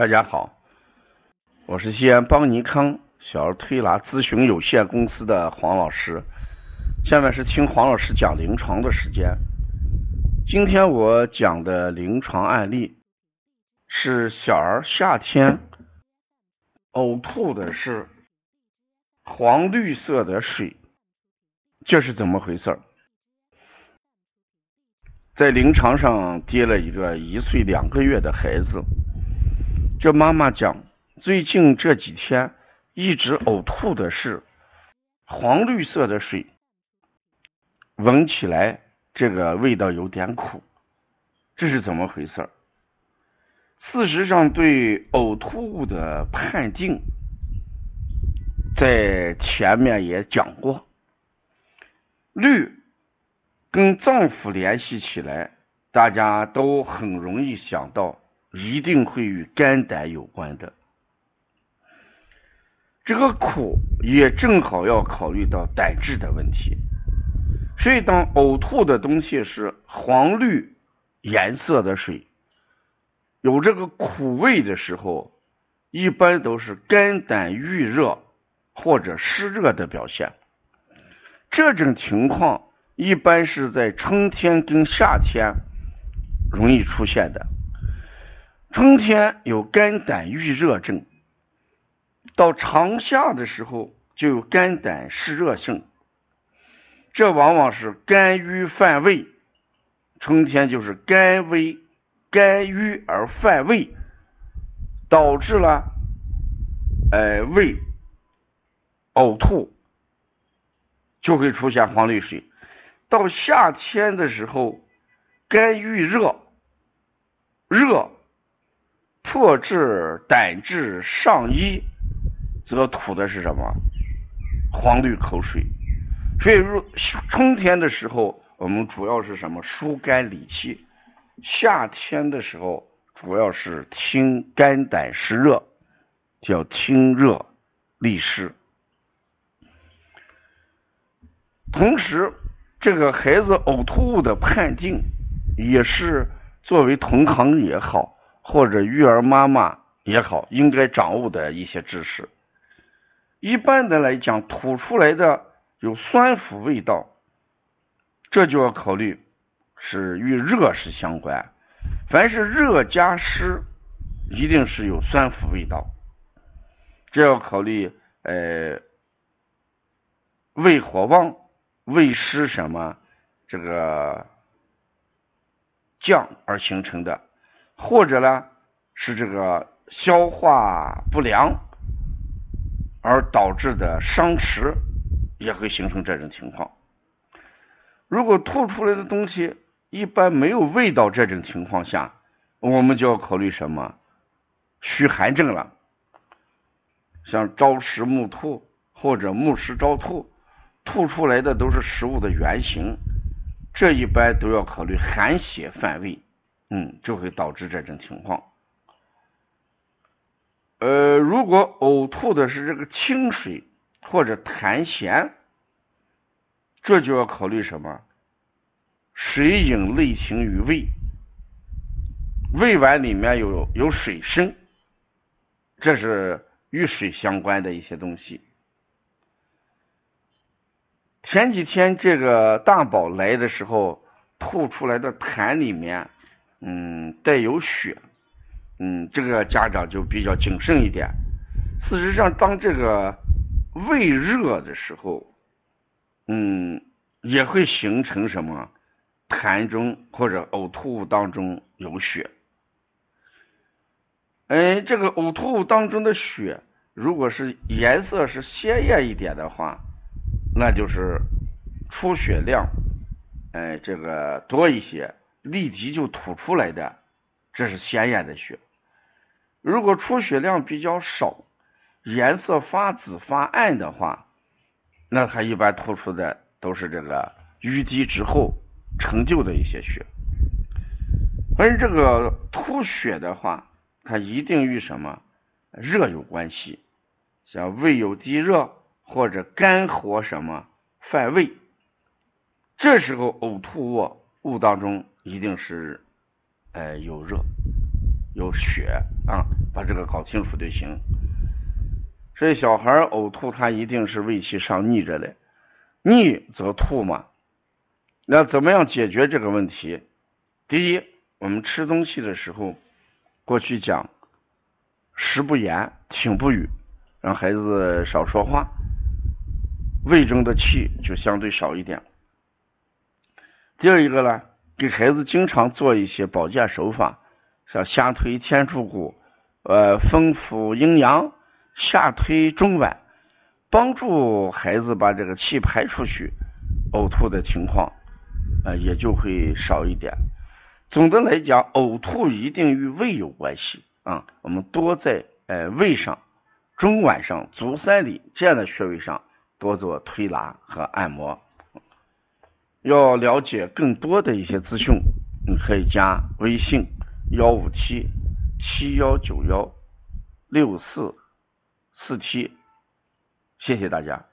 大家好，我是西安邦尼康小儿推拿咨询有限公司的黄老师。下面是听黄老师讲临床的时间。今天我讲的临床案例是小儿夏天呕吐的是黄绿色的水，这是怎么回事儿？在临床上接了一个一岁两个月的孩子。这妈妈讲，最近这几天一直呕吐的是黄绿色的水，闻起来这个味道有点苦，这是怎么回事？事实上，对呕吐物的判定，在前面也讲过，绿跟脏腑联系起来，大家都很容易想到。一定会与肝胆有关的，这个苦也正好要考虑到胆汁的问题。所以，当呕吐的东西是黄绿颜色的水，有这个苦味的时候，一般都是肝胆郁热或者湿热的表现。这种情况一般是在春天跟夏天容易出现的。春天有肝胆郁热症，到长夏的时候就有肝胆湿热症，这往往是肝郁犯胃。春天就是肝微、肝郁而犯胃，导致了呃胃呕吐，就会出现黄绿水。到夏天的时候，肝郁热，热。破质胆汁上衣，则吐的是什么？黄绿口水。所以，入春天的时候，我们主要是什么？疏肝理气。夏天的时候，主要是清肝胆湿热，叫清热利湿。同时，这个孩子呕吐物的判定，也是作为同行也好。或者育儿妈妈也好，应该掌握的一些知识。一般的来讲，吐出来的有酸腐味道，这就要考虑是与热是相关。凡是热加湿，一定是有酸腐味道。这要考虑呃胃火旺、胃湿什么这个降而形成的。或者呢，是这个消化不良而导致的伤食，也会形成这种情况。如果吐出来的东西一般没有味道，这种情况下，我们就要考虑什么虚寒症了。像朝食暮吐或者暮食朝吐，吐出来的都是食物的原形，这一般都要考虑寒血犯胃。嗯，就会导致这种情况。呃，如果呕吐的是这个清水或者痰涎，这就要考虑什么？水饮类行于胃，胃脘里面有有水声，这是与水相关的一些东西。前几天这个大宝来的时候，吐出来的痰里面。嗯，带有血，嗯，这个家长就比较谨慎一点。事实上，当这个胃热的时候，嗯，也会形成什么痰中或者呕吐物当中有血。哎，这个呕吐物当中的血，如果是颜色是鲜艳一点的话，那就是出血量，哎，这个多一些。立即就吐出来的，这是鲜艳的血。如果出血量比较少，颜色发紫发暗的话，那它一般吐出的都是这个淤积之后成就的一些血。而这个吐血的话，它一定与什么热有关系，像胃有积热或者肝火什么犯胃，这时候呕吐物物当中。一定是，呃，有热。有血啊，把这个搞清楚就行。所以小孩呕吐，他一定是胃气上逆着的，逆则吐嘛。那怎么样解决这个问题？第一，我们吃东西的时候，过去讲食不言，寝不语，让孩子少说话，胃中的气就相对少一点。第二一个呢，给孩子经常做一些保健手法，像下推天柱骨，呃，丰富阴阳，下推中脘，帮助孩子把这个气排出去，呕吐的情况。呃，也就会少一点。总的来讲，呕吐一定与胃有关系啊。我们多在呃胃上、中脘上、足三里这样的穴位上多做推拿和按摩。要了解更多的一些资讯，你可以加微信幺五七七幺九幺六四四七。谢谢大家。